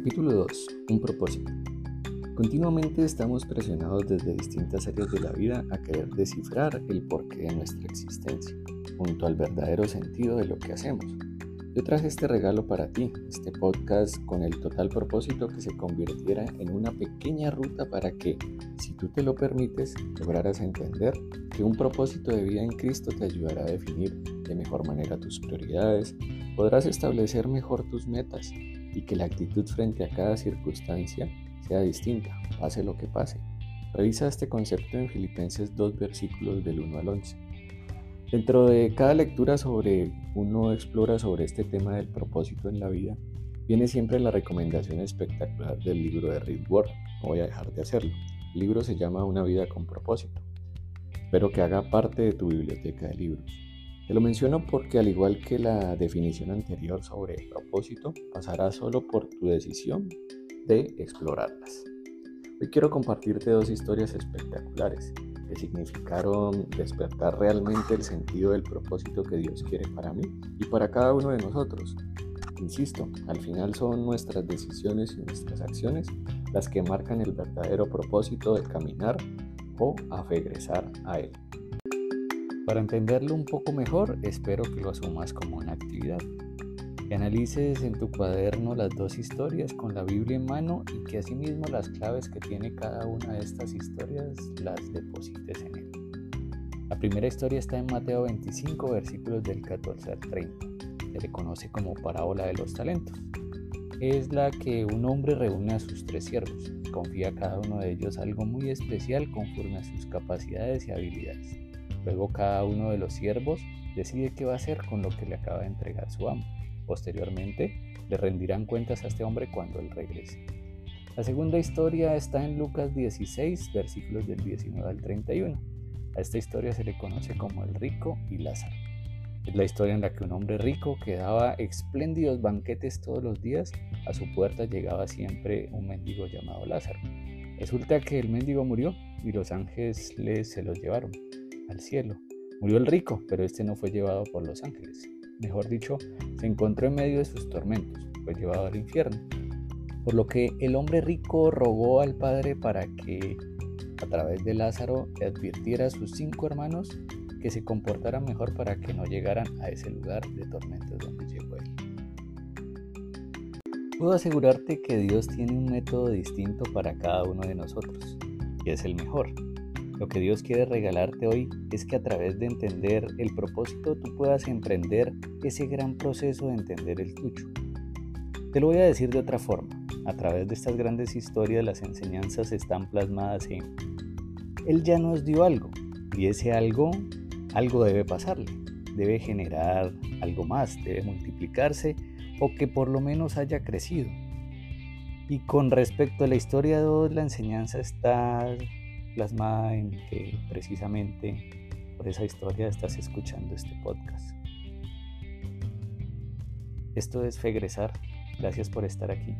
Capítulo 2. Un propósito. Continuamente estamos presionados desde distintas áreas de la vida a querer descifrar el porqué de nuestra existencia, junto al verdadero sentido de lo que hacemos. Yo traje este regalo para ti, este podcast con el total propósito que se convirtiera en una pequeña ruta para que, si tú te lo permites, lograras entender que un propósito de vida en Cristo te ayudará a definir de mejor manera tus prioridades, podrás establecer mejor tus metas y que la actitud frente a cada circunstancia sea distinta, pase lo que pase. Revisa este concepto en Filipenses 2 versículos del 1 al 11. Dentro de cada lectura sobre uno explora sobre este tema del propósito en la vida, viene siempre la recomendación espectacular del libro de Reed Ward. No voy a dejar de hacerlo. El libro se llama Una vida con propósito. Espero que haga parte de tu biblioteca de libros. Te lo menciono porque al igual que la definición anterior sobre el propósito, pasará solo por tu decisión de explorarlas. Hoy quiero compartirte dos historias espectaculares que significaron despertar realmente el sentido del propósito que Dios quiere para mí y para cada uno de nosotros. Insisto, al final son nuestras decisiones y nuestras acciones las que marcan el verdadero propósito de caminar o afegresar a Él. Para entenderlo un poco mejor, espero que lo asumas como una actividad. Que analices en tu cuaderno las dos historias con la Biblia en mano y que asimismo las claves que tiene cada una de estas historias las deposites en él. La primera historia está en Mateo 25, versículos del 14 al 30. Se le conoce como parábola de los talentos. Es la que un hombre reúne a sus tres siervos. Confía a cada uno de ellos algo muy especial conforme a sus capacidades y habilidades. Luego cada uno de los siervos decide qué va a hacer con lo que le acaba de entregar su amo. Posteriormente le rendirán cuentas a este hombre cuando él regrese. La segunda historia está en Lucas 16, versículos del 19 al 31. A esta historia se le conoce como el rico y Lázaro. Es la historia en la que un hombre rico que daba espléndidos banquetes todos los días, a su puerta llegaba siempre un mendigo llamado Lázaro. Resulta que el mendigo murió y los ángeles se los llevaron cielo. Murió el rico, pero este no fue llevado por los ángeles. Mejor dicho, se encontró en medio de sus tormentos, fue llevado al infierno. Por lo que el hombre rico rogó al Padre para que, a través de Lázaro, le advirtiera a sus cinco hermanos que se comportaran mejor para que no llegaran a ese lugar de tormentos donde llegó él. Puedo asegurarte que Dios tiene un método distinto para cada uno de nosotros, y es el mejor. Lo que Dios quiere regalarte hoy es que a través de entender el propósito tú puedas emprender ese gran proceso de entender el tuyo. Te lo voy a decir de otra forma. A través de estas grandes historias las enseñanzas están plasmadas en Él ya nos dio algo y ese algo, algo debe pasarle. Debe generar algo más, debe multiplicarse o que por lo menos haya crecido. Y con respecto a la historia de dos, la enseñanza está plasmada en que precisamente por esa historia estás escuchando este podcast. Esto es Fegresar. Gracias por estar aquí.